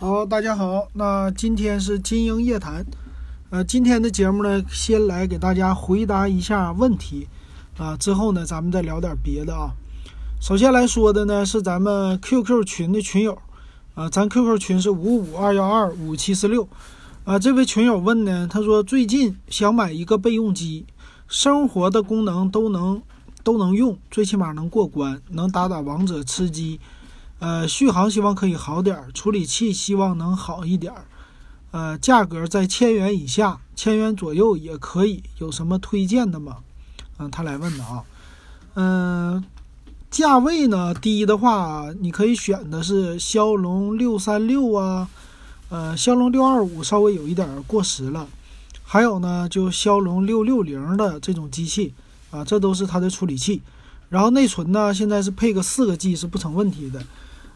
好，大家好，那今天是金鹰夜谈，呃，今天的节目呢，先来给大家回答一下问题，啊，之后呢，咱们再聊点别的啊。首先来说的呢，是咱们 QQ 群的群友，啊，咱 QQ 群是五五二幺二五七四六，啊，这位群友问呢，他说最近想买一个备用机，生活的功能都能都能用，最起码能过关，能打打王者、吃鸡。呃，续航希望可以好点儿，处理器希望能好一点儿，呃，价格在千元以下，千元左右也可以，有什么推荐的吗？嗯，他来问的啊，嗯，价位呢低的话，你可以选的是骁龙六三六啊，呃，骁龙六二五稍微有一点过时了，还有呢，就骁龙六六零的这种机器啊，这都是它的处理器，然后内存呢，现在是配个四个 G 是不成问题的。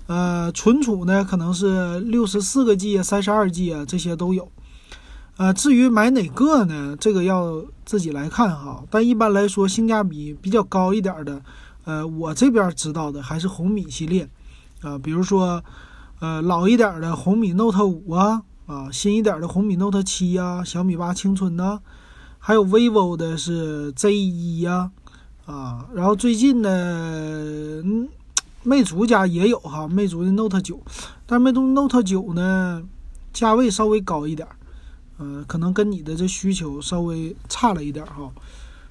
呃，存储呢可能是六十四个 G 啊，三十二 G 啊，这些都有。呃，至于买哪个呢？这个要自己来看哈。但一般来说，性价比比较高一点的，呃，我这边知道的还是红米系列啊，比如说，呃，老一点的红米 Note 五啊，啊，新一点的红米 Note 七啊，小米八青春呐，还有 vivo 的是 Z 一呀，啊，然后最近呢，嗯。魅族家也有哈，魅族的 Note 九，但魅族 Note 九呢，价位稍微高一点，嗯，可能跟你的这需求稍微差了一点哈。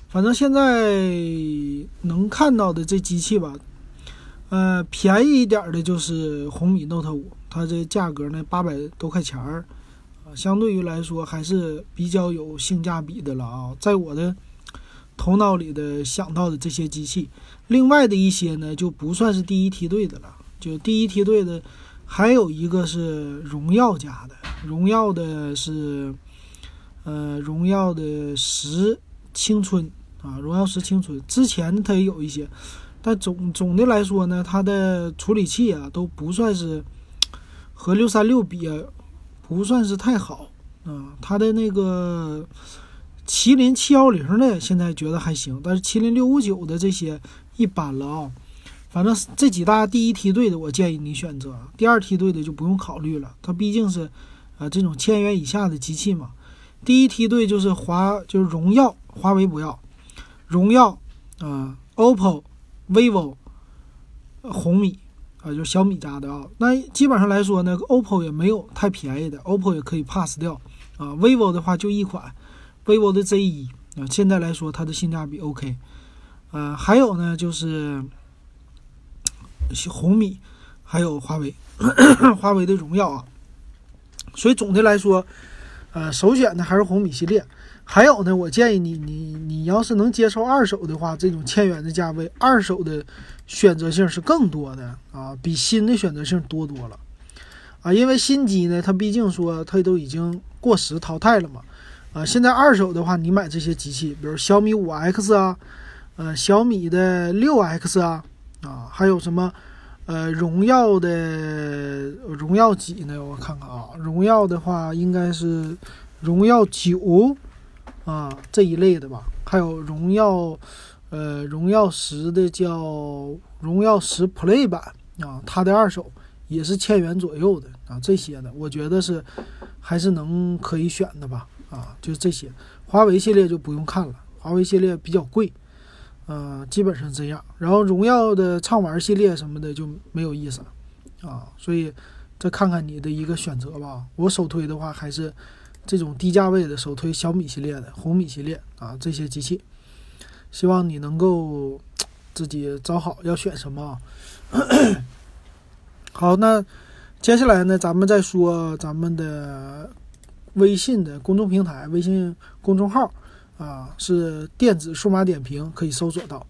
反正现在能看到的这机器吧，呃，便宜一点的就是红米 Note 五，它这价格呢八百多块钱儿，啊，相对于来说还是比较有性价比的了啊，在我的。头脑里的想到的这些机器，另外的一些呢就不算是第一梯队的了。就第一梯队的，还有一个是荣耀家的，荣耀的是，呃，荣耀的十青春啊，荣耀十青春。之前它也有一些，但总总的来说呢，它的处理器啊都不算是和六三六比，不算是太好啊。它的那个。麒麟七幺零的现在觉得还行，但是麒麟六五九的这些一般了啊。反正这几大第一梯队的，我建议你选择；第二梯队的就不用考虑了，它毕竟是呃这种千元以下的机器嘛。第一梯队就是华，就是荣耀，华为不要，荣耀啊，OPPO、vivo、红米啊，就是小米家的啊。那基本上来说呢，OPPO 也没有太便宜的，OPPO 也可以 pass 掉啊。vivo 的话就一款。Vivo 的 Z 一啊，现在来说它的性价比 OK，呃，还有呢就是红米，还有华为，华为的荣耀啊，所以总的来说，呃，首选的还是红米系列。还有呢，我建议你，你你要是能接受二手的话，这种千元的价位，二手的选择性是更多的啊，比新的选择性多多了啊，因为新机呢，它毕竟说它都已经过时淘汰了嘛。啊，现在二手的话，你买这些机器，比如小米五 X 啊，呃，小米的六 X 啊，啊，还有什么，呃，荣耀的荣耀几呢？我看看啊，荣耀的话应该是荣耀九啊这一类的吧，还有荣耀，呃，荣耀十的叫荣耀十 Play 版啊，它的二手也是千元左右的啊，这些的我觉得是还是能可以选的吧。啊，就是这些，华为系列就不用看了，华为系列比较贵，呃，基本上这样。然后荣耀的畅玩系列什么的就没有意思，啊，所以再看看你的一个选择吧。我首推的话还是这种低价位的，首推小米系列的、红米系列啊这些机器。希望你能够自己找好要选什么。好，那接下来呢，咱们再说咱们的。微信的公众平台，微信公众号啊，是电子数码点评，可以搜索到。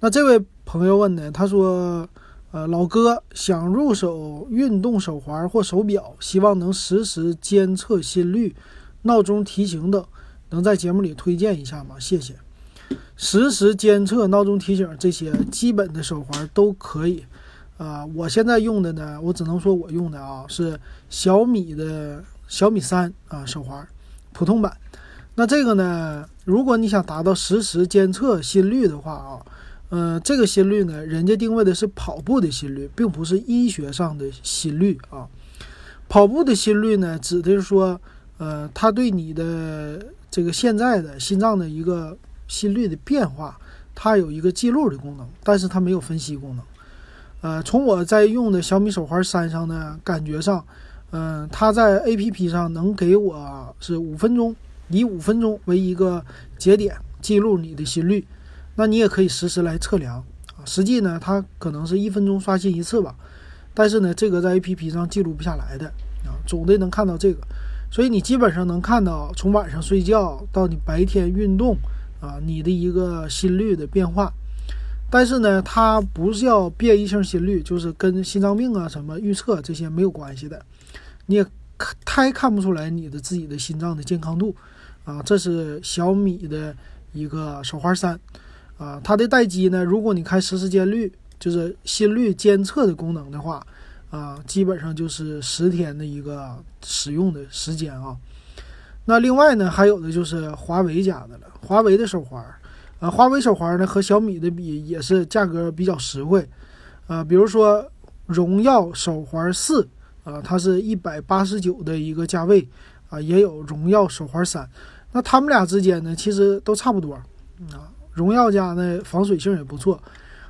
那这位朋友问呢，他说：“呃，老哥想入手运动手环或手表，希望能实时监测心率、闹钟提醒等，能在节目里推荐一下吗？谢谢。实时监测、闹钟提醒这些基本的手环都可以。啊，我现在用的呢，我只能说我用的啊是小米的。”小米三啊，手环，普通版。那这个呢？如果你想达到实时监测心率的话啊，呃，这个心率呢，人家定位的是跑步的心率，并不是医学上的心率啊。跑步的心率呢，指的是说，呃，它对你的这个现在的心脏的一个心率的变化，它有一个记录的功能，但是它没有分析功能。呃，从我在用的小米手环三上呢，感觉上，嗯，它在 APP 上能给我是五分钟，以五分钟为一个节点记录你的心率，那你也可以实时来测量啊。实际呢，它可能是一分钟刷新一次吧。但是呢，这个在 A P P 上记录不下来的啊，总得能看到这个，所以你基本上能看到从晚上睡觉到你白天运动啊，你的一个心率的变化。但是呢，它不是要变异性心率，就是跟心脏病啊什么预测这些没有关系的，你也看太看不出来你的自己的心脏的健康度啊。这是小米的一个手环三啊，它的待机呢，如果你开实时间率。就是心率监测的功能的话，啊，基本上就是十天的一个使用的时间啊。那另外呢，还有的就是华为家的了，华为的手环，啊，华为手环呢和小米的比也是价格比较实惠，啊，比如说荣耀手环四，啊，它是一百八十九的一个价位，啊，也有荣耀手环三，那他们俩之间呢，其实都差不多，啊，荣耀家呢防水性也不错。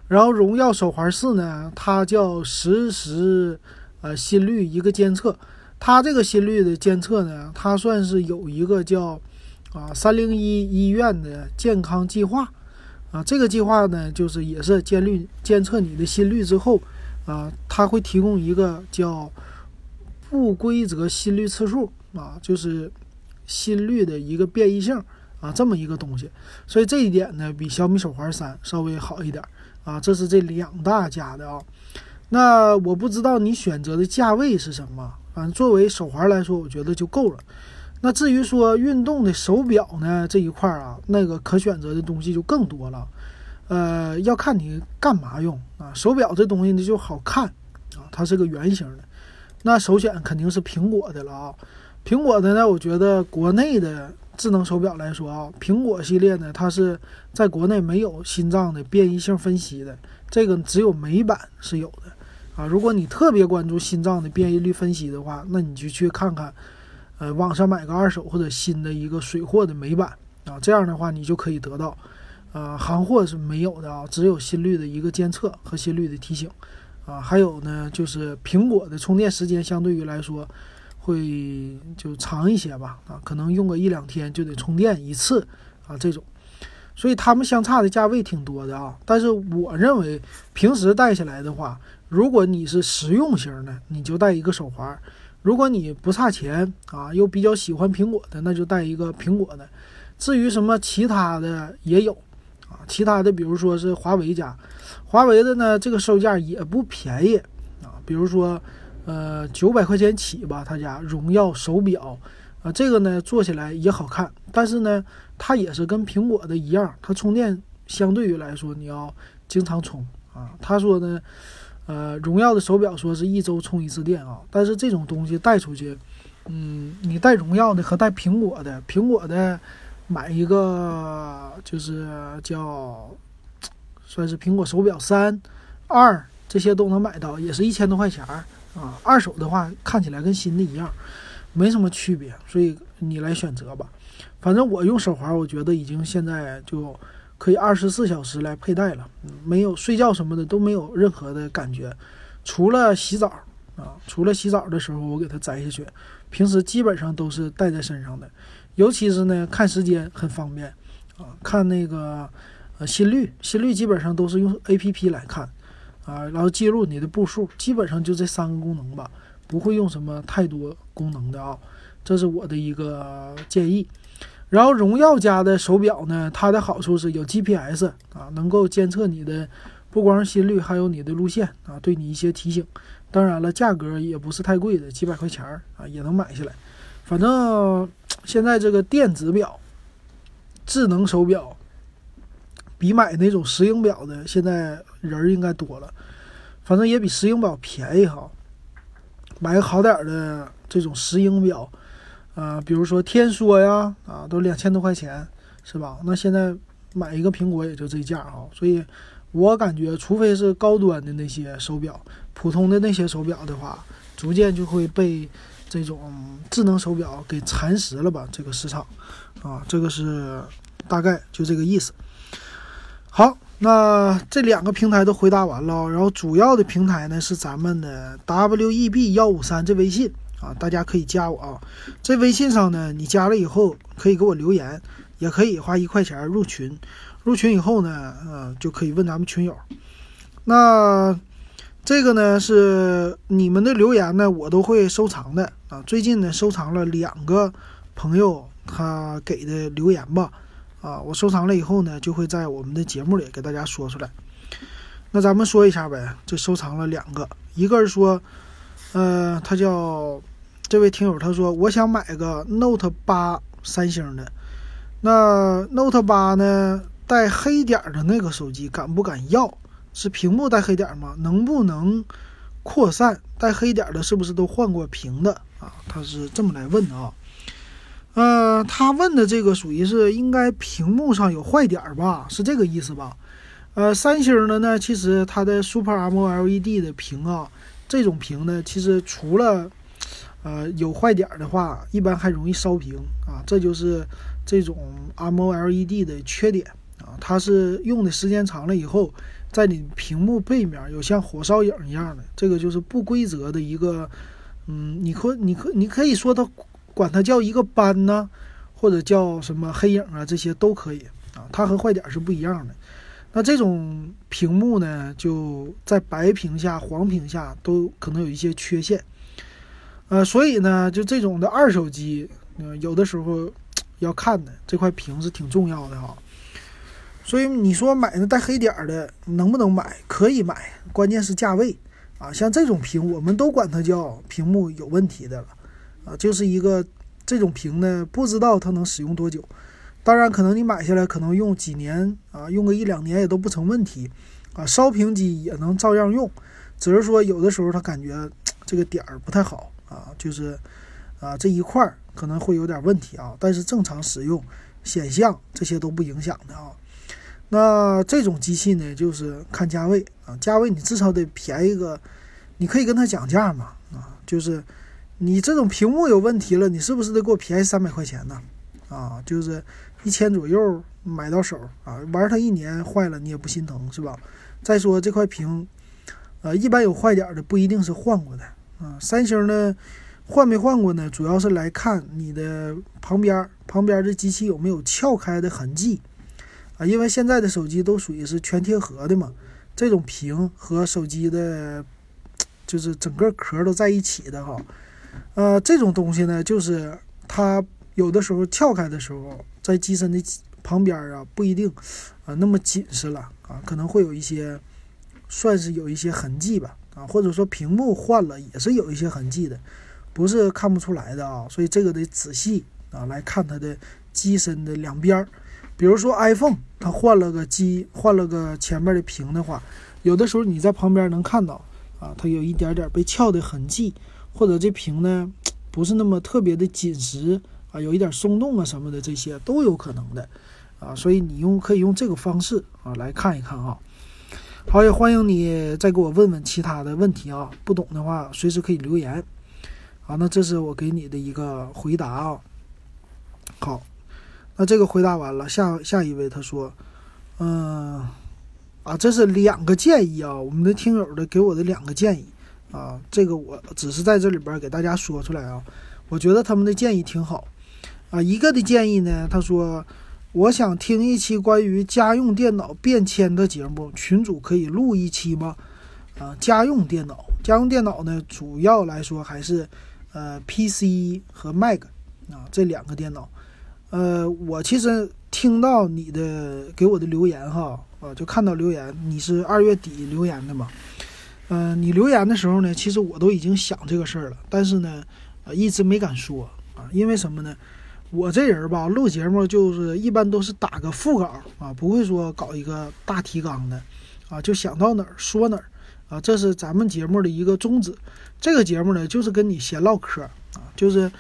然后荣耀手环四呢，它叫实时呃心率一个监测，它这个心率的监测呢，它算是有一个叫啊三零一医院的健康计划。啊，这个计划呢就是也是监率监测你的心率之后啊，它会提供一个叫不规则心率次数啊，就是心率的一个变异性啊这么一个东西，所以这一点呢比小米手环三稍微好一点。啊，这是这两大家的啊，那我不知道你选择的价位是什么，反正作为手环来说，我觉得就够了。那至于说运动的手表呢这一块儿啊，那个可选择的东西就更多了。呃，要看你干嘛用啊。手表这东西呢就好看啊，它是个圆形的，那首选肯定是苹果的了啊。苹果的呢，我觉得国内的。智能手表来说啊，苹果系列呢，它是在国内没有心脏的变异性分析的，这个只有美版是有的啊。如果你特别关注心脏的变异率分析的话，那你就去看看，呃，网上买个二手或者新的一个水货的美版啊，这样的话你就可以得到，呃，行货是没有的啊，只有心率的一个监测和心率的提醒啊，还有呢，就是苹果的充电时间相对于来说。会就长一些吧，啊，可能用个一两天就得充电一次，啊，这种，所以它们相差的价位挺多的啊。但是我认为平时带下来的话，如果你是实用型的，你就带一个手环；如果你不差钱啊，又比较喜欢苹果的，那就带一个苹果的。至于什么其他的也有，啊，其他的比如说是华为家，华为的呢，这个售价也不便宜啊，比如说。呃，九百块钱起吧，他家荣耀手表，啊，这个呢做起来也好看，但是呢，它也是跟苹果的一样，它充电相对于来说你要经常充啊。他说呢，呃，荣耀的手表说是一周充一次电啊，但是这种东西带出去，嗯，你带荣耀的和带苹果的，苹果的买一个就是叫算是苹果手表三二这些都能买到，也是一千多块钱儿。啊，二手的话看起来跟新的一样，没什么区别，所以你来选择吧。反正我用手环，我觉得已经现在就可以二十四小时来佩戴了，没有睡觉什么的都没有任何的感觉，除了洗澡啊，除了洗澡的时候我给它摘下去，平时基本上都是戴在身上的。尤其是呢，看时间很方便啊，看那个呃心率，心率基本上都是用 A P P 来看。啊，然后记录你的步数，基本上就这三个功能吧，不会用什么太多功能的啊，这是我的一个建议。然后荣耀家的手表呢，它的好处是有 GPS 啊，能够监测你的不光是心率，还有你的路线啊，对你一些提醒。当然了，价格也不是太贵的，几百块钱儿啊也能买下来。反正现在这个电子表、智能手表。比买那种石英表的，现在人应该多了，反正也比石英表便宜哈。买个好点儿的这种石英表，啊，比如说天梭呀，啊，都两千多块钱，是吧？那现在买一个苹果也就这价哈。所以我感觉，除非是高端的那些手表，普通的那些手表的话，逐渐就会被这种智能手表给蚕食了吧？这个市场啊，这个是大概就这个意思。好，那这两个平台都回答完了，然后主要的平台呢是咱们的 W E B 幺五三这微信啊，大家可以加我啊。这微信上呢，你加了以后可以给我留言，也可以花一块钱入群。入群以后呢，嗯，就可以问咱们群友。那这个呢是你们的留言呢，我都会收藏的啊。最近呢收藏了两个朋友他给的留言吧，啊，我收藏了以后呢，就会在我们的节目里给大家说出来。那咱们说一下呗，这收藏了两个，一个是说，呃，他叫这位听友，他说我想买个 Note 八三星的，那 Note 八呢？带黑点的那个手机敢不敢要？是屏幕带黑点吗？能不能扩散？带黑点的是不是都换过屏的啊？他是这么来问的啊。呃，他问的这个属于是应该屏幕上有坏点儿吧？是这个意思吧？呃，三星的呢，其实它的 Super M O L E D 的屏啊，这种屏呢，其实除了呃有坏点儿的话，一般还容易烧屏啊，这就是这种 M O L E D 的缺点啊。它是用的时间长了以后，在你屏幕背面有像火烧影一样的，这个就是不规则的一个，嗯，你可你可你可以说它管它叫一个斑呢，或者叫什么黑影啊，这些都可以啊。它和坏点是不一样的。那这种屏幕呢，就在白屏下、黄屏下都可能有一些缺陷，呃，所以呢，就这种的二手机，有的时候要看的这块屏是挺重要的哈。所以你说买那带黑点的能不能买？可以买，关键是价位啊。像这种屏，我们都管它叫屏幕有问题的了啊，就是一个这种屏呢，不知道它能使用多久。当然，可能你买下来可能用几年啊，用个一两年也都不成问题啊。烧屏机也能照样用，只是说有的时候它感觉 这个点儿不太好啊，就是啊这一块儿可能会有点问题啊。但是正常使用、显像这些都不影响的啊。那这种机器呢，就是看价位啊，价位你至少得便宜个，你可以跟他讲价嘛啊，就是你这种屏幕有问题了，你是不是得给我便宜三百块钱呢？啊，就是一千左右买到手啊，玩它一年坏了你也不心疼是吧？再说这块屏，呃，一般有坏点的不一定是换过的啊，三星的换没换过呢？主要是来看你的旁边旁边的机器有没有撬开的痕迹。啊，因为现在的手机都属于是全贴合的嘛，这种屏和手机的，就是整个壳都在一起的哈。呃，这种东西呢，就是它有的时候撬开的时候，在机身的旁边啊，不一定啊那么紧实了啊，可能会有一些算是有一些痕迹吧啊，或者说屏幕换了也是有一些痕迹的，不是看不出来的啊，所以这个得仔细啊来看它的机身的两边儿。比如说 iPhone，它换了个机，换了个前面的屏的话，有的时候你在旁边能看到啊，它有一点点被撬的痕迹，或者这屏呢不是那么特别的紧实啊，有一点松动啊什么的，这些都有可能的啊，所以你用可以用这个方式啊来看一看啊。好，也欢迎你再给我问问其他的问题啊，不懂的话随时可以留言。好，那这是我给你的一个回答啊。好。那这个回答完了，下下一位他说，嗯，啊，这是两个建议啊，我们的听友的给我的两个建议啊，这个我只是在这里边给大家说出来啊，我觉得他们的建议挺好啊。一个的建议呢，他说，我想听一期关于家用电脑变迁的节目，群主可以录一期吗？啊，家用电脑，家用电脑呢，主要来说还是呃 PC 和 Mac 啊这两个电脑。呃，我其实听到你的给我的留言哈，啊，就看到留言，你是二月底留言的嘛？嗯，你留言的时候呢，其实我都已经想这个事儿了，但是呢，呃，一直没敢说啊，因为什么呢？我这人吧，录节目就是一般都是打个副稿啊，不会说搞一个大提纲的，啊，就想到哪儿说哪儿，啊，这是咱们节目的一个宗旨。这个节目呢，就是跟你闲唠嗑啊，就是。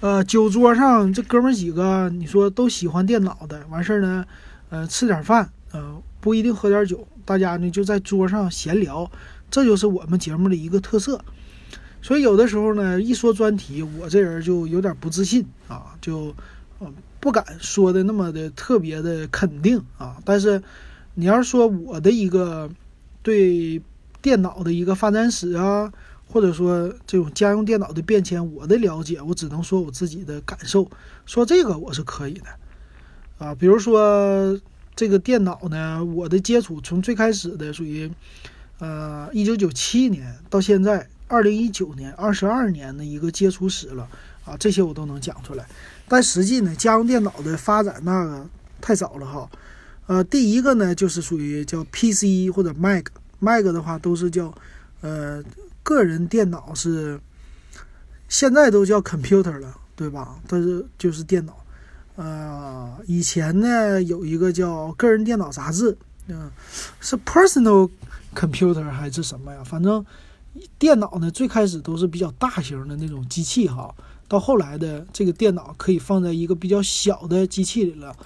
呃，酒桌上这哥们几个，你说都喜欢电脑的，完事儿呢，呃，吃点饭，呃，不一定喝点酒，大家呢就在桌上闲聊，这就是我们节目的一个特色。所以有的时候呢，一说专题，我这人就有点不自信啊，就嗯不敢说的那么的特别的肯定啊。但是你要是说我的一个对电脑的一个发展史啊，或者说这种家用电脑的变迁，我的了解，我只能说我自己的感受。说这个我是可以的啊，比如说这个电脑呢，我的接触从最开始的属于呃一九九七年到现在。二零一九年，二十二年的一个接触史了啊，这些我都能讲出来。但实际呢，家用电脑的发展那个太早了哈。呃，第一个呢就是属于叫 PC 或者 Mac，Mac 的话都是叫呃个人电脑是，现在都叫 computer 了，对吧？但是就是电脑。呃，以前呢有一个叫个人电脑杂志，嗯，是 personal computer 还是什么呀？反正。电脑呢，最开始都是比较大型的那种机器哈，到后来的这个电脑可以放在一个比较小的机器里了，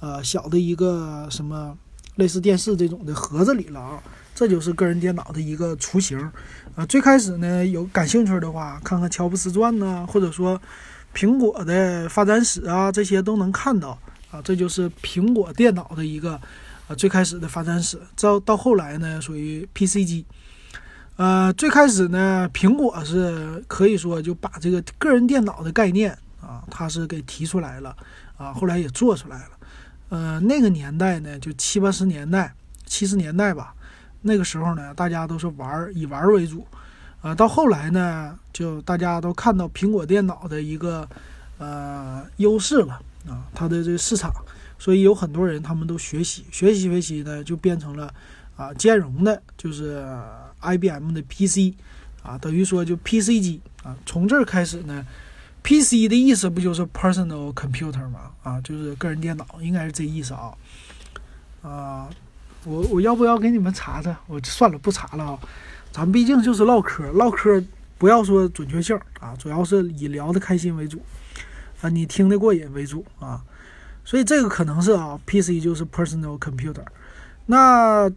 呃，小的一个什么类似电视这种的盒子里了啊，这就是个人电脑的一个雏形。啊，最开始呢，有感兴趣的话，看看乔布斯传呐，或者说苹果的发展史啊，这些都能看到啊，这就是苹果电脑的一个啊最开始的发展史。到到后来呢，属于 PC 机。呃，最开始呢，苹果是可以说就把这个个人电脑的概念啊，它是给提出来了啊，后来也做出来了。呃，那个年代呢，就七八十年代、七十年代吧，那个时候呢，大家都是玩以玩为主。啊，到后来呢，就大家都看到苹果电脑的一个呃优势了啊，它的这个市场，所以有很多人他们都学习学习学习呢，就变成了啊兼容的，就是。IBM 的 PC，啊，等于说就 PC 机啊，从这儿开始呢，PC 的意思不就是 personal computer 吗？啊，就是个人电脑，应该是这意思啊。啊，我我要不要给你们查查？我算了，不查了啊。咱们毕竟就是唠嗑，唠嗑不要说准确性啊，主要是以聊的开心为主啊，你听得过瘾为主啊。所以这个可能是啊，PC 就是 personal computer，那。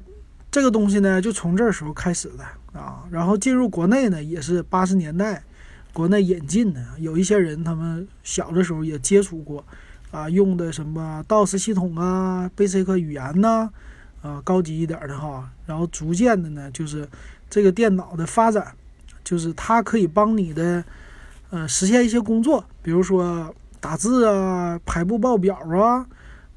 这个东西呢，就从这时候开始的啊，然后进入国内呢，也是八十年代国内引进的。有一些人他们小的时候也接触过，啊，用的什么 DOS 系统啊，Basic 语言呐，啊，高级一点的哈。然后逐渐的呢，就是这个电脑的发展，就是它可以帮你的，呃，实现一些工作，比如说打字啊，排布报表啊，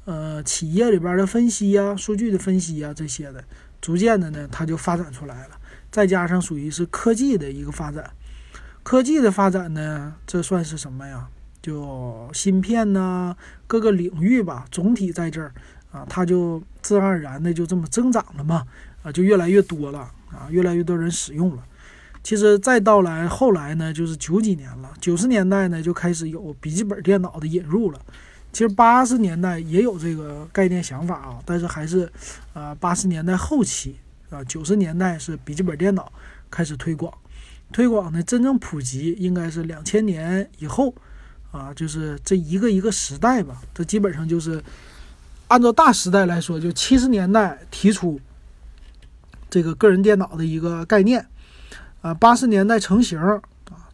呃，企业里边的分析啊，数据的分析啊这些的。逐渐的呢，它就发展出来了，再加上属于是科技的一个发展，科技的发展呢，这算是什么呀？就芯片呐，各个领域吧，总体在这儿啊，它就自然而然的就这么增长了嘛，啊，就越来越多了啊，越来越多人使用了。其实再到来后来呢，就是九几年了，九十年代呢就开始有笔记本电脑的引入了。其实八十年代也有这个概念想法啊，但是还是，呃，八十年代后期啊，九十年代是笔记本电脑开始推广，推广呢真正普及应该是两千年以后，啊，就是这一个一个时代吧，这基本上就是按照大时代来说，就七十年代提出这个个人电脑的一个概念，啊，八十年代成型啊，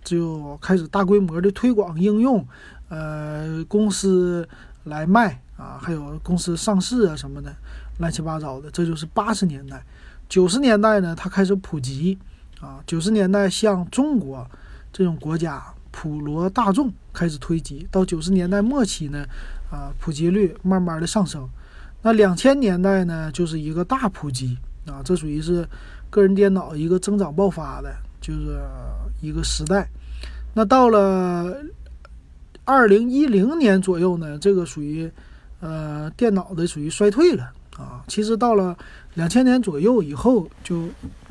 就开始大规模的推广应用。呃，公司来卖啊，还有公司上市啊什么的，乱七八糟的，这就是八十年代。九十年代呢，它开始普及啊。九十年代像中国这种国家，普罗大众开始推及。到九十年代末期呢，啊，普及率慢慢的上升。那两千年代呢，就是一个大普及啊，这属于是个人电脑一个增长爆发的，就是一个时代。那到了。二零一零年左右呢，这个属于，呃，电脑的属于衰退了啊。其实到了两千年左右以后，就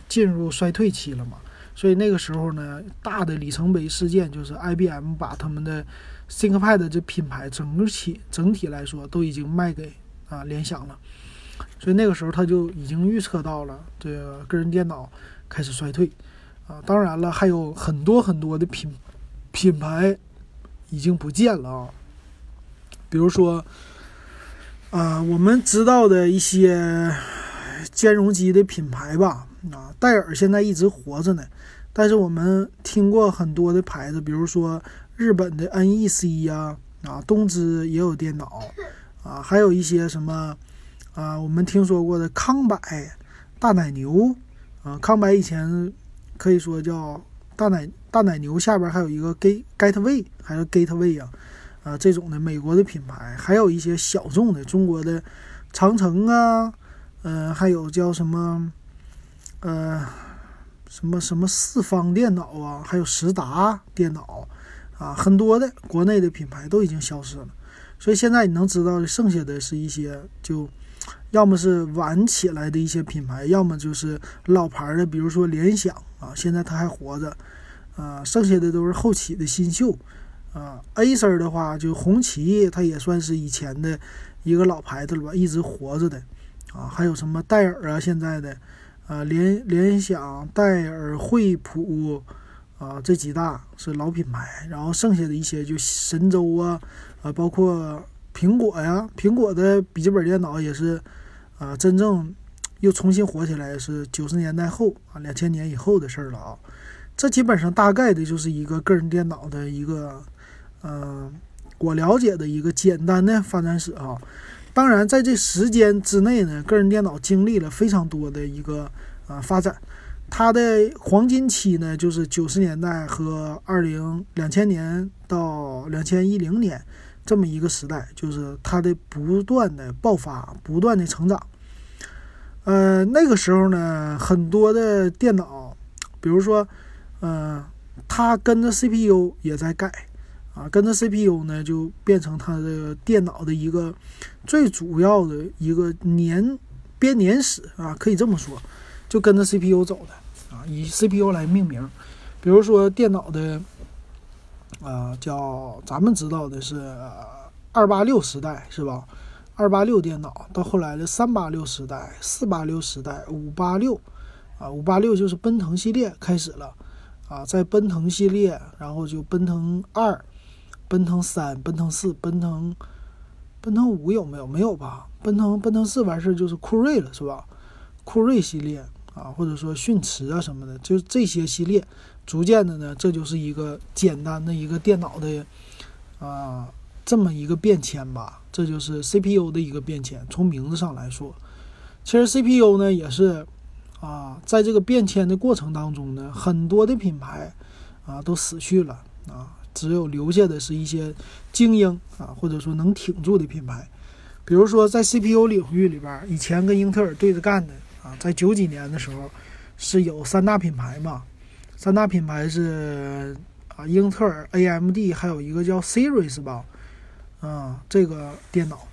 进入衰退期了嘛。所以那个时候呢，大的里程碑事件就是 IBM 把他们的 ThinkPad 这品牌整体整体来说都已经卖给啊联想了。所以那个时候他就已经预测到了这个个人电脑开始衰退啊。当然了，还有很多很多的品品牌。已经不见了啊，比如说，啊，我们知道的一些兼容机的品牌吧，啊，戴尔现在一直活着呢，但是我们听过很多的牌子，比如说日本的 NEC 呀，啊，东芝也有电脑，啊，还有一些什么，啊，我们听说过的康柏、大奶牛，啊，康柏以前可以说叫大奶大奶牛，下边还有一个 Gate Gateway 还是 Gateway 啊，啊，这种的美国的品牌，还有一些小众的中国的长城啊，嗯，还有叫什么，呃。什么什么四方电脑啊，还有实达电脑啊，很多的国内的品牌都已经消失了。所以现在你能知道的，剩下的是一些就要么是晚起来的一些品牌，要么就是老牌的，比如说联想啊，现在它还活着啊。剩下的都是后起的新秀啊。Acer 的话，就红旗，它也算是以前的一个老牌子了吧，一直活着的啊。还有什么戴尔啊，现在的。啊，联联想、戴尔、惠普，啊，这几大是老品牌，然后剩下的一些就神州啊，啊，包括苹果呀，苹果的笔记本电脑也是，啊，真正又重新火起来是九十年代后啊，两千年以后的事儿了啊。这基本上大概的就是一个个人电脑的一个，嗯，我了解的一个简单的发展史啊。当然，在这时间之内呢，个人电脑经历了非常多的一个啊发展。它的黄金期呢，就是九十年代和二零两千年到两千一零年这么一个时代，就是它的不断的爆发，不断的成长。呃，那个时候呢，很多的电脑，比如说，嗯，它跟着 CPU 也在改。啊，跟着 CPU 呢，就变成它的电脑的一个最主要的一个年编年史啊，可以这么说，就跟着 CPU 走的啊，以 CPU 来命名。比如说电脑的啊，叫咱们知道的是二八六时代是吧？二八六电脑到后来的三八六时代、四八六时代、五八六啊，五八六就是奔腾系列开始了啊，在奔腾系列，然后就奔腾二。奔腾三、奔腾四、奔腾，奔腾五有没有？没有吧？奔腾奔腾四完事儿就是酷睿了，是吧？酷睿系列啊，或者说迅驰啊什么的，就这些系列，逐渐的呢，这就是一个简单的一个电脑的啊这么一个变迁吧。这就是 CPU 的一个变迁。从名字上来说，其实 CPU 呢也是啊，在这个变迁的过程当中呢，很多的品牌啊都死去了啊。只有留下的是一些精英啊，或者说能挺住的品牌，比如说在 CPU 领域里边，以前跟英特尔对着干的啊，在九几年的时候是有三大品牌嘛，三大品牌是啊，英特尔、AMD，还有一个叫 Series 吧，啊，这个电脑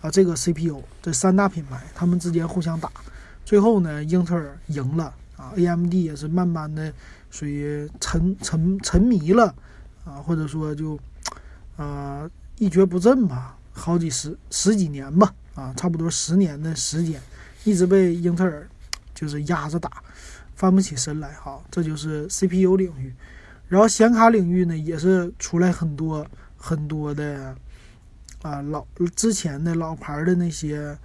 啊，这个 CPU 这三大品牌，他们之间互相打，最后呢，英特尔赢了啊，AMD 也是慢慢的属于沉沉沉迷了。啊，或者说就，啊，一蹶不振吧，好几十十几年吧，啊，差不多十年的时间，一直被英特尔就是压着打，翻不起身来哈。这就是 CPU 领域，然后显卡领域呢，也是出来很多很多的啊老之前的老牌的那些，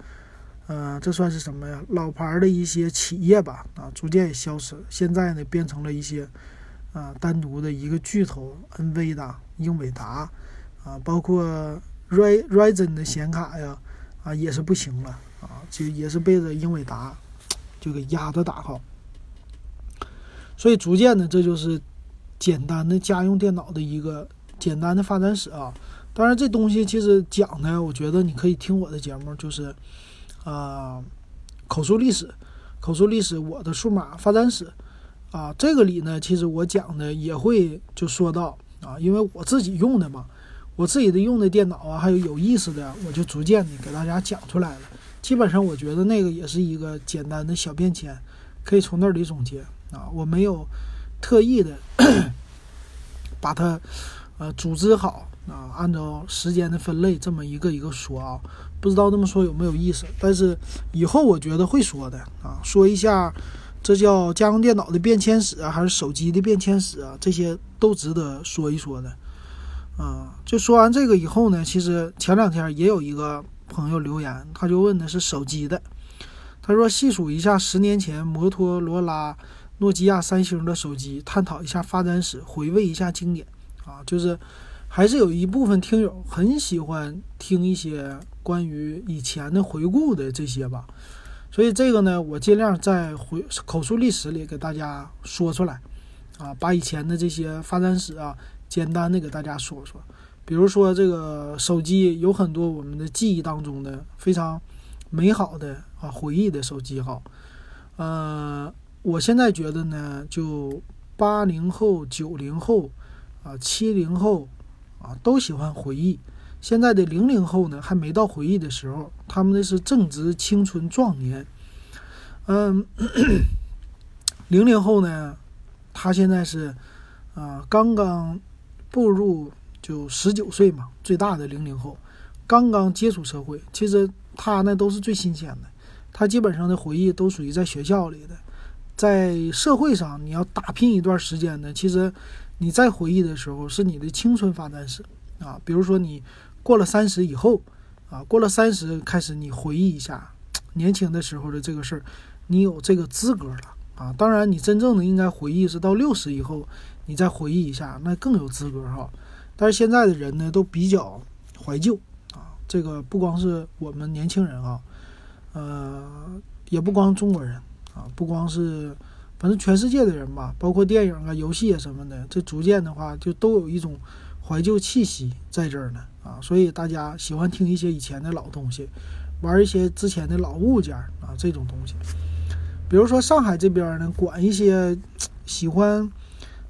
呃，这算是什么呀？老牌的一些企业吧，啊，逐渐也消失，现在呢，变成了一些。啊，单独的一个巨头，N V 的英伟达，啊，包括 Ry Ryzen 的显卡呀，啊，也是不行了，啊，就也是被这英伟达就给压着打哈。所以逐渐的，这就是简单的家用电脑的一个简单的发展史啊。当然，这东西其实讲呢，我觉得你可以听我的节目，就是啊，口述历史，口述历史，我的数码发展史。啊，这个里呢，其实我讲的也会就说到啊，因为我自己用的嘛，我自己的用的电脑啊，还有有意思的，我就逐渐的给大家讲出来了。基本上我觉得那个也是一个简单的小变迁，可以从那里总结啊。我没有特意的 把它呃组织好啊，按照时间的分类这么一个一个说啊，不知道这么说有没有意思？但是以后我觉得会说的啊，说一下。这叫家用电脑的变迁史啊，还是手机的变迁史啊？这些都值得说一说的。啊，就说完这个以后呢，其实前两天也有一个朋友留言，他就问的是手机的。他说细数一下十年前摩托罗拉诺基亚、三星的手机，探讨一下发展史，回味一下经典啊。就是还是有一部分听友很喜欢听一些关于以前的回顾的这些吧。所以这个呢，我尽量在回口述历史里给大家说出来啊，把以前的这些发展史啊，简单的给大家说说。比如说这个手机有很多我们的记忆当中的非常美好的啊回忆的手机哈，呃，我现在觉得呢，就八零后、九零后啊、七零后啊都喜欢回忆，现在的零零后呢还没到回忆的时候，他们的是正值青春壮年，嗯，零零后呢，他现在是啊刚刚步入。就十九岁嘛，最大的零零后，刚刚接触社会，其实他那都是最新鲜的，他基本上的回忆都属于在学校里的，在社会上你要打拼一段时间呢，其实你在回忆的时候是你的青春发展史啊，比如说你过了三十以后啊，过了三十开始你回忆一下年轻的时候的这个事儿，你有这个资格了啊，当然你真正的应该回忆是到六十以后，你再回忆一下，那更有资格哈。但是现在的人呢，都比较怀旧啊。这个不光是我们年轻人啊，呃，也不光中国人啊，不光是，反正全世界的人吧，包括电影啊、游戏啊什么的，这逐渐的话就都有一种怀旧气息在这儿呢啊。所以大家喜欢听一些以前的老东西，玩一些之前的老物件啊，这种东西。比如说上海这边呢，管一些喜欢。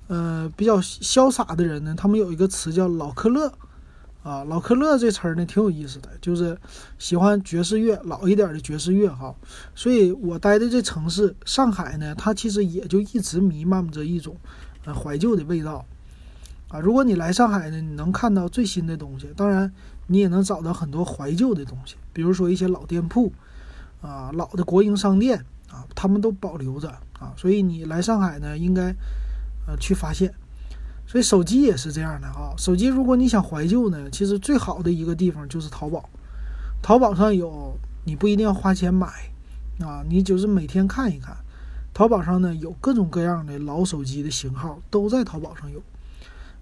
呃，比较潇洒的人呢，他们有一个词叫“老克勒”，啊，“老克勒”这词儿呢挺有意思的，就是喜欢爵士乐，老一点的爵士乐哈。所以我待的这城市上海呢，它其实也就一直弥漫着一种呃怀旧的味道，啊，如果你来上海呢，你能看到最新的东西，当然你也能找到很多怀旧的东西，比如说一些老店铺，啊，老的国营商店啊，他们都保留着啊，所以你来上海呢，应该。呃，去发现，所以手机也是这样的哈。手机如果你想怀旧呢，其实最好的一个地方就是淘宝。淘宝上有，你不一定要花钱买啊，你就是每天看一看。淘宝上呢有各种各样的老手机的型号都在淘宝上有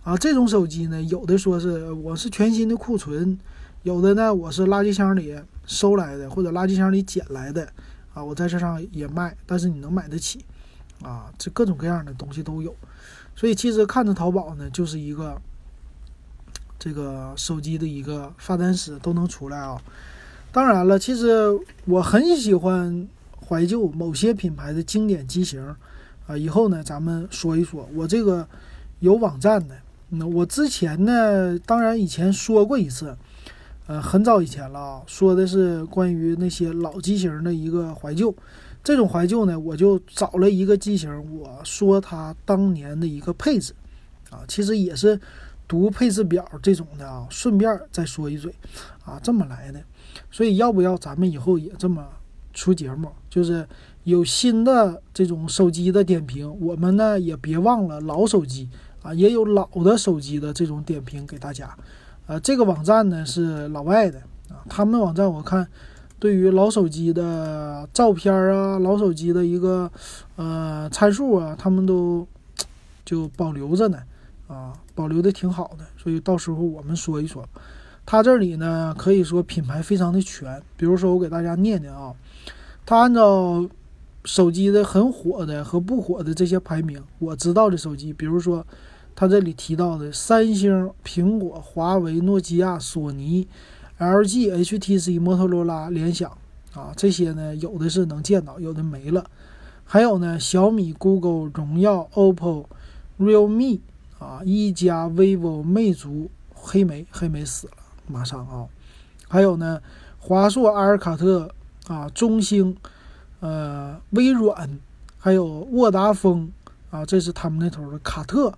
啊。这种手机呢，有的说是我是全新的库存，有的呢我是垃圾箱里收来的或者垃圾箱里捡来的啊，我在这上也卖，但是你能买得起啊，这各种各样的东西都有。所以其实看着淘宝呢，就是一个这个手机的一个发展史都能出来啊。当然了，其实我很喜欢怀旧某些品牌的经典机型啊。以后呢，咱们说一说。我这个有网站的，那我之前呢，当然以前说过一次，呃，很早以前了啊，说的是关于那些老机型的一个怀旧。这种怀旧呢，我就找了一个机型，我说它当年的一个配置，啊，其实也是读配置表这种的啊，顺便再说一嘴，啊，这么来的。所以要不要咱们以后也这么出节目？就是有新的这种手机的点评，我们呢也别忘了老手机啊，也有老的手机的这种点评给大家。呃，这个网站呢是老外的啊，他们网站我看。对于老手机的照片啊，老手机的一个呃参数啊，他们都就保留着呢，啊，保留的挺好的，所以到时候我们说一说。它这里呢，可以说品牌非常的全，比如说我给大家念念啊，它按照手机的很火的和不火的这些排名，我知道的手机，比如说它这里提到的三星、苹果、华为、诺基亚、索尼。LG、HTC、摩托罗拉、联想啊，这些呢，有的是能见到，有的没了。还有呢，小米、Google、荣耀、OPPO、Realme 啊，一加、vivo、魅族、黑莓，黑莓死了，马上啊。还有呢，华硕、阿尔卡特啊，中兴，呃，微软，还有沃达丰啊，这是他们那头的卡特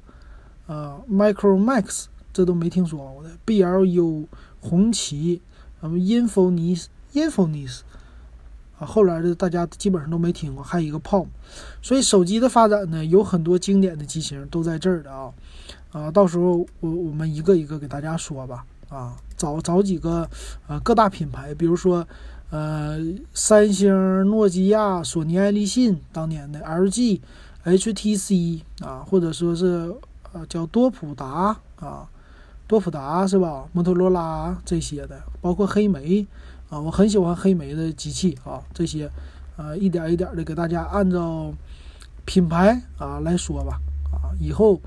啊，Micromax，这都没听说过的，BLU。红旗，什么 Infonis，Infonis，啊，后来的大家基本上都没听过，还有一个 Palm，所以手机的发展呢，有很多经典的机型都在这儿的啊，啊，到时候我我们一个一个给大家说吧，啊，找找几个呃各大品牌，比如说呃三星、诺基亚、索尼、爱立信当年的 LG、HTC 啊，或者说是呃叫多普达啊，多普达是吧？摩托罗拉这些的，包括黑莓啊，我很喜欢黑莓的机器啊，这些呃一点一点的给大家按照品牌啊来说吧啊，以后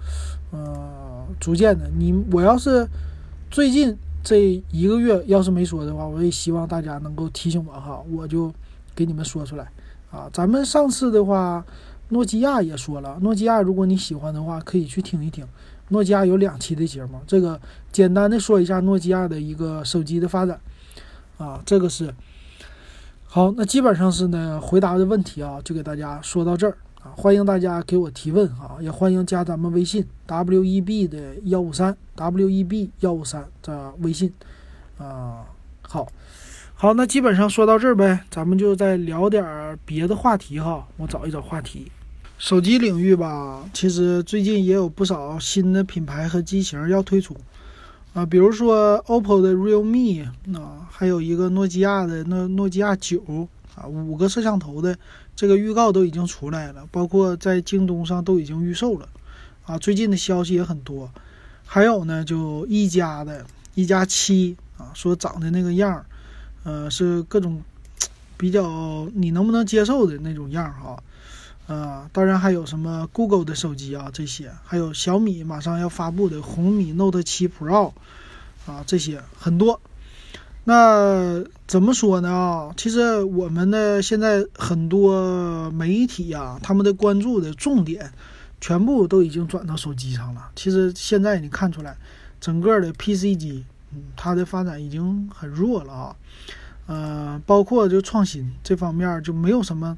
呃逐渐的你我要是最近这一个月要是没说的话，我也希望大家能够提醒我哈，我就给你们说出来啊。咱们上次的话。诺基亚也说了，诺基亚如果你喜欢的话，可以去听一听。诺基亚有两期的节目，这个简单的说一下诺基亚的一个手机的发展啊，这个是好。那基本上是呢，回答的问题啊，就给大家说到这儿啊。欢迎大家给我提问啊，也欢迎加咱们微信 w e b 的幺五三 w e b 幺五三的微信啊。好，好，那基本上说到这儿呗，咱们就再聊点别的话题哈。我找一找话题。手机领域吧，其实最近也有不少新的品牌和机型要推出，啊，比如说 OPPO 的 Realme 啊，还有一个诺基亚的那诺基亚九啊，五个摄像头的这个预告都已经出来了，包括在京东上都已经预售了，啊，最近的消息也很多，还有呢，就一加的一加七啊，说长的那个样儿，呃，是各种比较你能不能接受的那种样儿哈。啊当然还有什么 Google 的手机啊，这些，还有小米马上要发布的红米 Note 7 Pro，啊，这些很多。那怎么说呢？啊，其实我们的现在很多媒体呀，他们的关注的重点，全部都已经转到手机上了。其实现在你看出来，整个的 PC 机，嗯，它的发展已经很弱了啊。呃，包括就创新这方面就没有什么。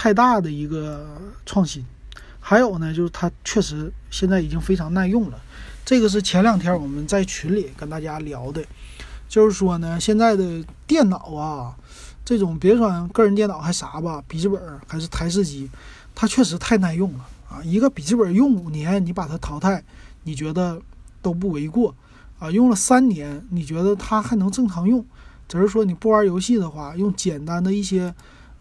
太大的一个创新，还有呢，就是它确实现在已经非常耐用了。这个是前两天我们在群里跟大家聊的，就是说呢，现在的电脑啊，这种别说个人电脑还啥吧，笔记本还是台式机，它确实太耐用了啊。一个笔记本用五年，你把它淘汰，你觉得都不为过啊。用了三年，你觉得它还能正常用，只是说你不玩游戏的话，用简单的一些。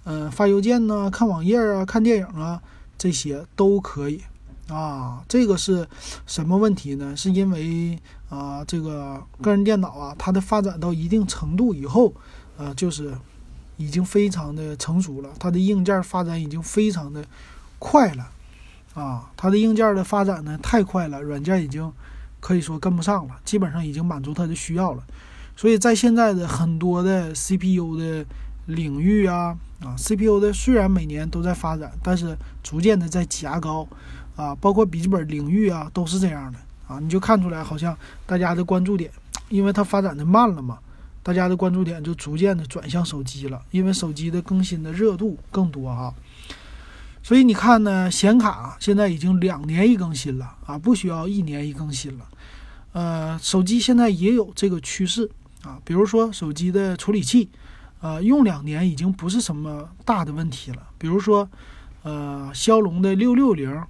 嗯，发邮件呢，看网页啊，看电影啊，这些都可以啊。这个是什么问题呢？是因为啊，这个个人电脑啊，它的发展到一定程度以后，呃，就是已经非常的成熟了，它的硬件发展已经非常的快了啊。它的硬件的发展呢太快了，软件已经可以说跟不上了，基本上已经满足它的需要了。所以在现在的很多的 CPU 的领域啊。啊，CPU 的虽然每年都在发展，但是逐渐的在加高，啊，包括笔记本领域啊，都是这样的啊，你就看出来，好像大家的关注点，因为它发展的慢了嘛，大家的关注点就逐渐的转向手机了，因为手机的更新的热度更多啊，所以你看呢，显卡现在已经两年一更新了啊，不需要一年一更新了，呃，手机现在也有这个趋势啊，比如说手机的处理器。呃，用两年已经不是什么大的问题了。比如说，呃，骁龙的六六零，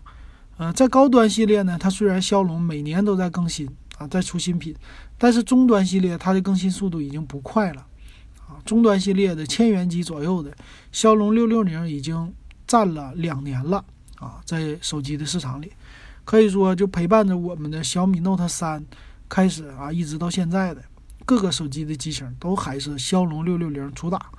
呃，在高端系列呢，它虽然骁龙每年都在更新啊，在出新品，但是中端系列它的更新速度已经不快了啊。中端系列的千元机左右的骁龙六六零已经占了两年了啊，在手机的市场里，可以说就陪伴着我们的小米 Note 三开始啊，一直到现在的。各个手机的机型都还是骁龙六六零主打，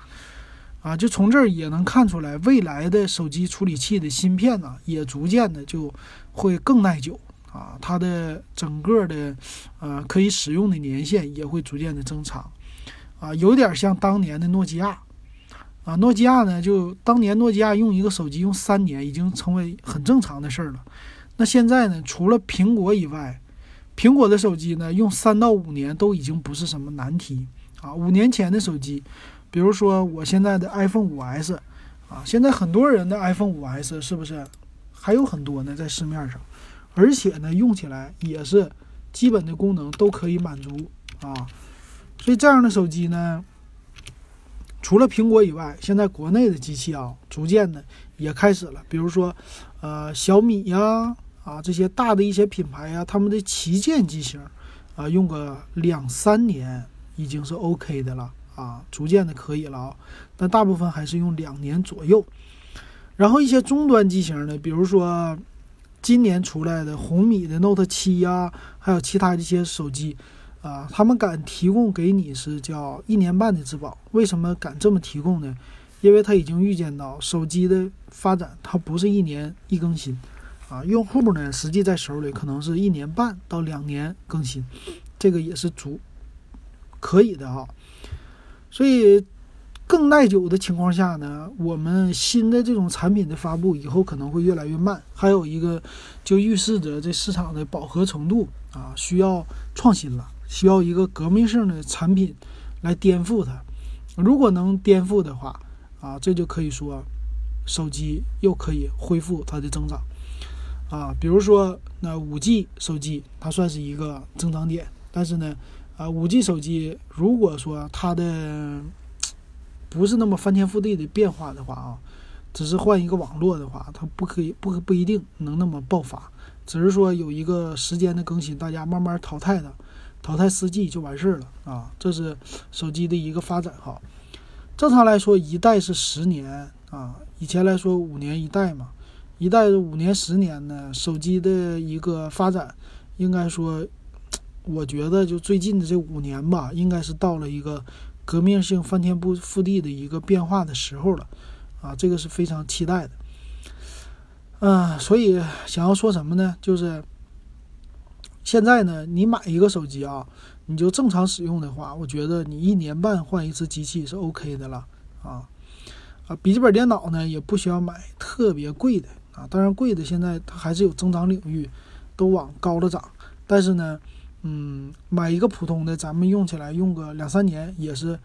啊，就从这儿也能看出来，未来的手机处理器的芯片呢，也逐渐的就会更耐久。啊，它的整个的呃可以使用的年限也会逐渐的增长，啊，有点像当年的诺基亚，啊，诺基亚呢，就当年诺基亚用一个手机用三年已经成为很正常的事儿了，那现在呢，除了苹果以外。苹果的手机呢，用三到五年都已经不是什么难题啊。五年前的手机，比如说我现在的 iPhone 五 S，啊，现在很多人的 iPhone 五 S 是不是还有很多呢？在市面上，而且呢，用起来也是基本的功能都可以满足啊。所以这样的手机呢，除了苹果以外，现在国内的机器啊，逐渐的也开始了，比如说，呃，小米呀。啊这些大的一些品牌呀，他们的旗舰机型，啊，用个两三年已经是 OK 的了啊，逐渐的可以了啊。但大部分还是用两年左右。然后一些中端机型的，比如说今年出来的红米的 Note 七呀，还有其他一些手机，啊，他们敢提供给你是叫一年半的质保。为什么敢这么提供呢？因为他已经预见到手机的发展，它不是一年一更新，啊，用户呢实际在手里可能是一年半到两年更新，这个也是足可以的啊。所以。更耐久的情况下呢，我们新的这种产品的发布以后可能会越来越慢。还有一个，就预示着这市场的饱和程度啊，需要创新了，需要一个革命性的产品来颠覆它。如果能颠覆的话啊，这就可以说手机又可以恢复它的增长啊。比如说那五 G 手机，它算是一个增长点，但是呢，啊，五 G 手机如果说它的不是那么翻天覆地的变化的话啊，只是换一个网络的话，它不可以不不一定能那么爆发。只是说有一个时间的更新，大家慢慢淘汰它，淘汰四 G 就完事儿了啊。这是手机的一个发展哈。正常来说，一代是十年啊，以前来说五年一代嘛，一代五年十年呢。手机的一个发展，应该说，我觉得就最近的这五年吧，应该是到了一个。革命性翻天不覆地的一个变化的时候了，啊，这个是非常期待的，嗯，所以想要说什么呢？就是现在呢，你买一个手机啊，你就正常使用的话，我觉得你一年半换一次机器是 OK 的了，啊啊，笔记本电脑呢也不需要买特别贵的啊，当然贵的现在它还是有增长领域，都往高了涨，但是呢。嗯，买一个普通的，咱们用起来用个两三年也是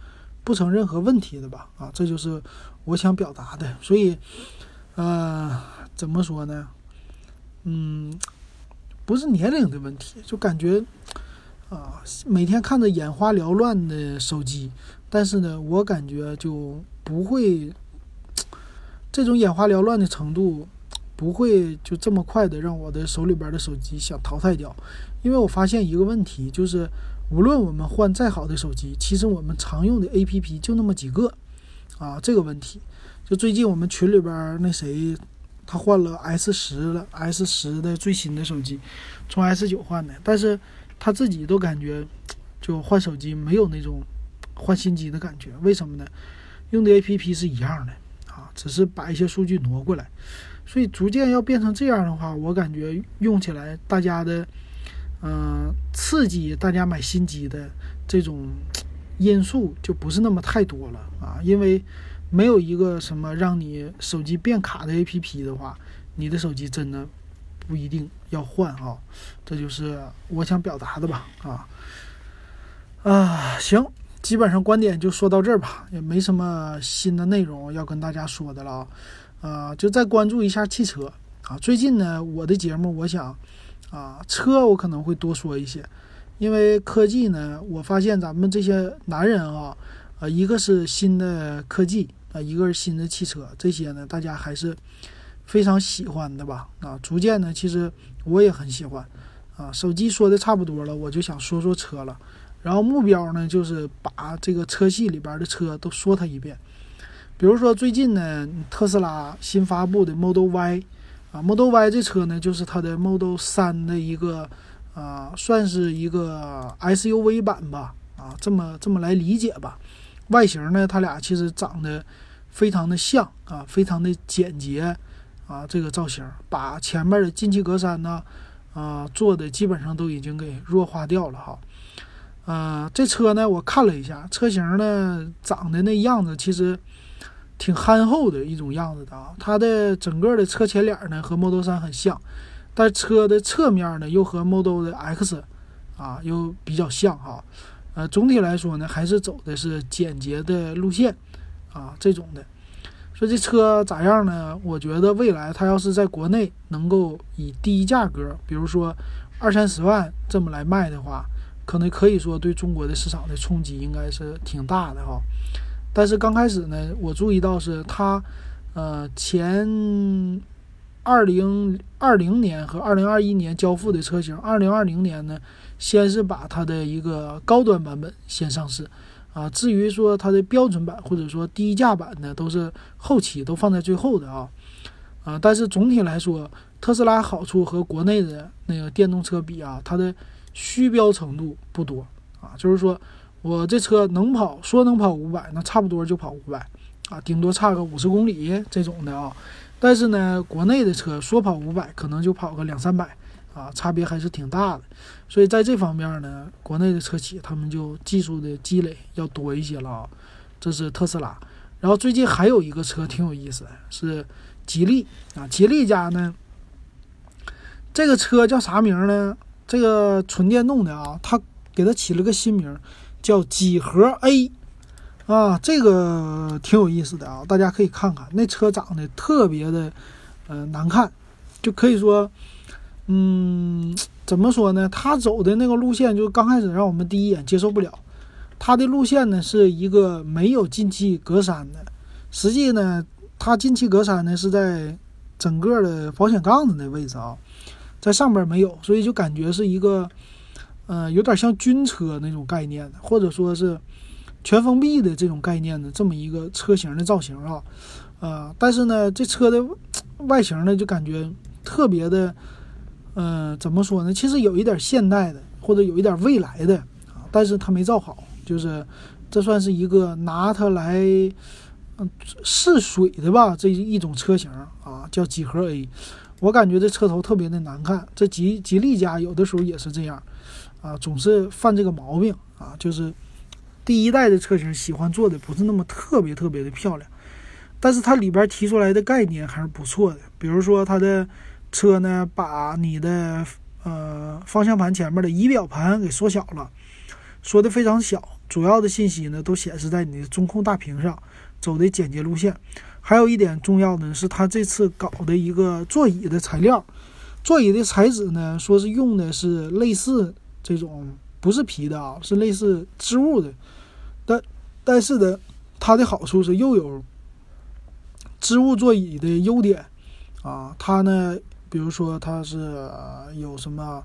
不成任何问题的吧？啊，这就是我想表达的。所以，呃，怎么说呢？嗯，不是年龄的问题，就感觉啊，每天看着眼花缭乱的手机，但是呢，我感觉就不会 这种眼花缭乱的程度。不会就这么快的让我的手里边的手机想淘汰掉，因为我发现一个问题，就是无论我们换再好的手机，其实我们常用的 APP 就那么几个，啊，这个问题，就最近我们群里边那谁，他换了 S 十了，S 十的最新的手机，从 S 九换的，但是他自己都感觉就换手机没有那种换新机的感觉，为什么呢？用的 APP 是一样的啊，只是把一些数据挪过来。所以逐渐要变成这样的话，我感觉用起来大家的，嗯，刺激大家买新机的这种因素就不是那么太多了啊。因为没有一个什么让你手机变卡的 APP 的话，你的手机真的不一定要换啊。这就是我想表达的吧啊啊，行，基本上观点就说到这儿吧，也没什么新的内容要跟大家说的了啊。啊，就再关注一下汽车啊！最近呢，我的节目我想，啊，车我可能会多说一些，因为科技呢，我发现咱们这些男人啊，啊，一个是新的科技啊，一个是新的汽车，这些呢，大家还是非常喜欢的吧？啊，逐渐呢，其实我也很喜欢啊。手机说的差不多了，我就想说说车了，然后目标呢，就是把这个车系里边的车都说它一遍。比如说最近呢，特斯拉新发布的 Model Y，啊，Model Y 这车呢，就是它的 Model 3的一个，啊，算是一个 SUV 版吧，啊，这么这么来理解吧。外形呢，它俩其实长得非常的像，啊，非常的简洁，啊，这个造型把前面的进气格栅呢，啊，做的基本上都已经给弱化掉了哈。啊，这车呢，我看了一下，车型呢长得那样子，其实。挺憨厚的一种样子的啊，它的整个的车前脸呢和 Model 3很像，但车的侧面呢又和 Model 的 X 啊又比较像哈，呃，总体来说呢还是走的是简洁的路线啊这种的。说这车咋样呢？我觉得未来它要是在国内能够以低价格，比如说二三十万这么来卖的话，可能可以说对中国的市场的冲击应该是挺大的哈。但是刚开始呢，我注意到是它，呃，前二零二零年和二零二一年交付的车型，二零二零年呢，先是把它的一个高端版本先上市，啊，至于说它的标准版或者说低价版呢，都是后期都放在最后的啊。啊。但是总体来说，特斯拉好处和国内的那个电动车比啊，它的虚标程度不多啊，就是说我这车能跑，说能跑五百，那差不多就跑五百啊，顶多差个五十公里这种的啊。但是呢，国内的车说跑五百，可能就跑个两三百啊，差别还是挺大的。所以在这方面呢，国内的车企他们就技术的积累要多一些了啊。这是特斯拉，然后最近还有一个车挺有意思的，是吉利啊，吉利家呢，这个车叫啥名呢？这个纯电动的啊，他给它起了个新名，叫几何 A。啊，这个挺有意思的啊，大家可以看看，那车长得特别的，呃，难看，就可以说，嗯，怎么说呢？他走的那个路线，就刚开始让我们第一眼接受不了。他的路线呢，是一个没有进气格栅的，实际呢，它进气格栅呢是在整个的保险杠子那位置啊，在上边没有，所以就感觉是一个，呃，有点像军车那种概念的，或者说是。全封闭的这种概念的这么一个车型的造型啊，呃，但是呢，这车的外形呢就感觉特别的，嗯，怎么说呢？其实有一点现代的，或者有一点未来的啊，但是它没造好，就是这算是一个拿它来嗯试水的吧，这一种车型啊，叫几何 A。我感觉这车头特别的难看，这吉吉利家有的时候也是这样啊，总是犯这个毛病啊，就是。第一代的车型喜欢做的不是那么特别特别的漂亮，但是它里边提出来的概念还是不错的。比如说它的车呢，把你的呃方向盘前面的仪表盘给缩小了，缩的非常小，主要的信息呢都显示在你的中控大屏上，走的简洁路线。还有一点重要的是，它这次搞的一个座椅的材料，座椅的材质呢，说是用的是类似这种。不是皮的啊，是类似织物的，但但是呢，它的好处是又有织物座椅的优点啊。它呢，比如说它是有什么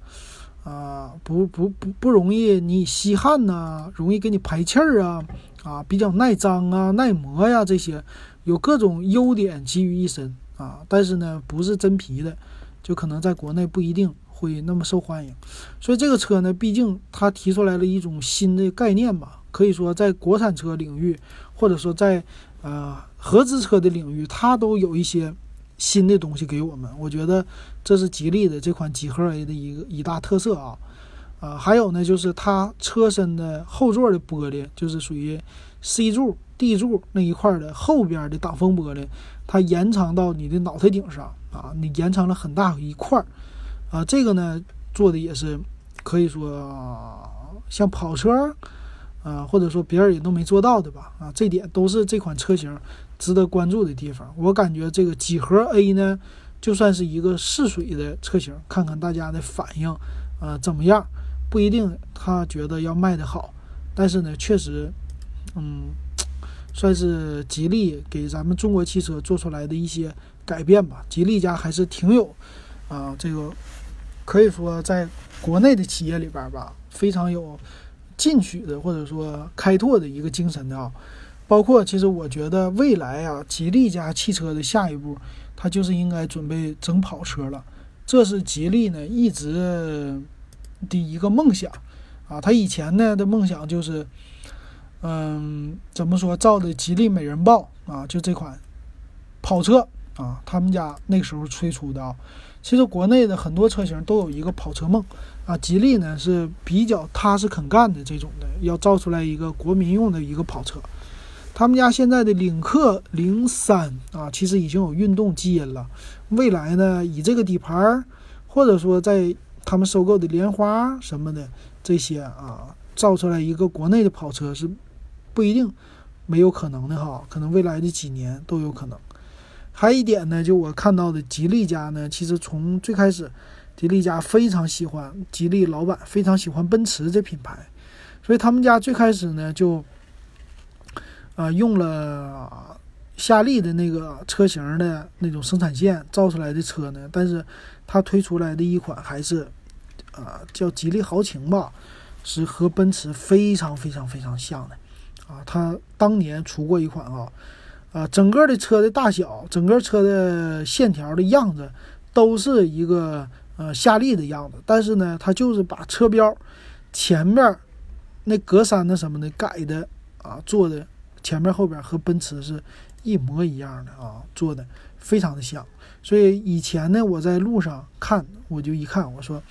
啊，不不不不容易你吸汗呐，容易给你排气儿啊啊，比较耐脏啊、耐磨呀这些，有各种优点集于一身啊。但是呢，不是真皮的，就可能在国内不一定。会那么受欢迎，所以这个车呢，毕竟它提出来了一种新的概念吧，可以说在国产车领域，或者说在呃合资车的领域，它都有一些新的东西给我们。我觉得这是吉利的这款几何 A 的一个一大特色啊啊，还有呢，就是它车身的后座的玻璃，就是属于 C 柱、D 柱那一块的后边的挡风玻璃，它延长到你的脑袋顶上啊，你延长了很大一块儿。啊，这个呢做的也是可以说像跑车，啊，或者说别人也都没做到的吧？啊，这点都是这款车型值得关注的地方。我感觉这个几何 A 呢，就算是一个试水的车型，看看大家的反应，呃，怎么样？不一定他觉得要卖的好，但是呢，确实，嗯，算是吉利给咱们中国汽车做出来的一些改变吧。吉利家还是挺有，啊，这个。可以说，在国内的企业里边吧，非常有进取的或者说开拓的一个精神的啊。包括，其实我觉得未来啊，吉利家汽车的下一步，它就是应该准备整跑车了。这是吉利呢一直的一个梦想啊。他以前呢的梦想就是，嗯，怎么说，造的吉利美人豹啊，就这款跑车啊，他们家那时候推出的啊。其实国内的很多车型都有一个跑车梦啊，吉利呢是比较踏实肯干的这种的，要造出来一个国民用的一个跑车。他们家现在的领克零三啊，其实已经有运动基因了。未来呢，以这个底盘，或者说在他们收购的莲花什么的这些啊，造出来一个国内的跑车是不一定没有可能的哈，可能未来的几年都有可能。还有一点呢，就我看到的吉利家呢，其实从最开始，吉利家非常喜欢吉利老板非常喜欢奔驰这品牌，所以他们家最开始呢就，啊用了夏利的那个车型的那种生产线造出来的车呢，但是它推出来的一款还是，啊叫吉利豪情吧，是和奔驰非常非常非常像的，啊，它当年出过一款啊。啊，整个的车的大小，整个车的线条的样子，都是一个呃夏利的样子。但是呢，它就是把车标前面那格栅的什么的改的啊，做的前面后边和奔驰是一模一样的啊，做的非常的像。所以以前呢，我在路上看，我就一看，我说，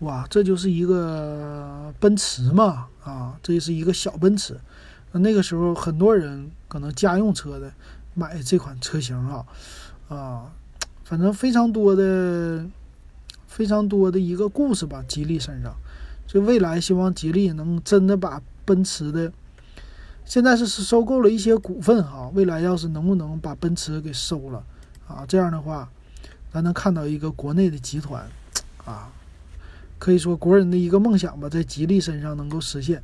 哇，这就是一个奔驰嘛，啊，这是一个小奔驰。那那个时候很多人可能家用车的买这款车型啊，啊，反正非常多的、非常多的一个故事吧。吉利身上，就未来希望吉利能真的把奔驰的，现在是收购了一些股份哈，未来要是能不能把奔驰给收了啊，这样的话，咱能看到一个国内的集团啊，可以说国人的一个梦想吧，在吉利身上能够实现。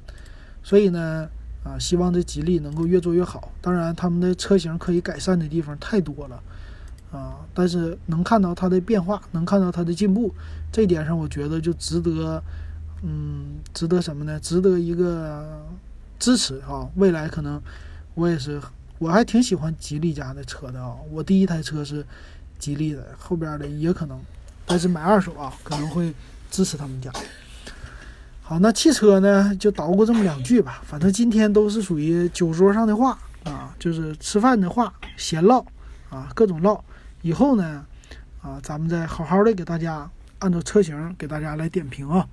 所以呢。啊，希望这吉利能够越做越好。当然，他们的车型可以改善的地方太多了，啊，但是能看到它的变化，能看到它的进步，这点上我觉得就值得，嗯，值得什么呢？值得一个支持啊。未来可能我也是，我还挺喜欢吉利家的车的啊。我第一台车是吉利的，后边的也可能，但是买二手啊，可能会支持他们家。好，那汽车呢，就捣鼓这么两句吧。反正今天都是属于酒桌上的话啊，就是吃饭的话，闲唠啊，各种唠。以后呢，啊，咱们再好好的给大家按照车型给大家来点评啊。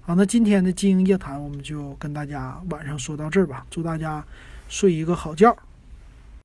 好，那今天的经营夜谈我们就跟大家晚上说到这儿吧。祝大家睡一个好觉。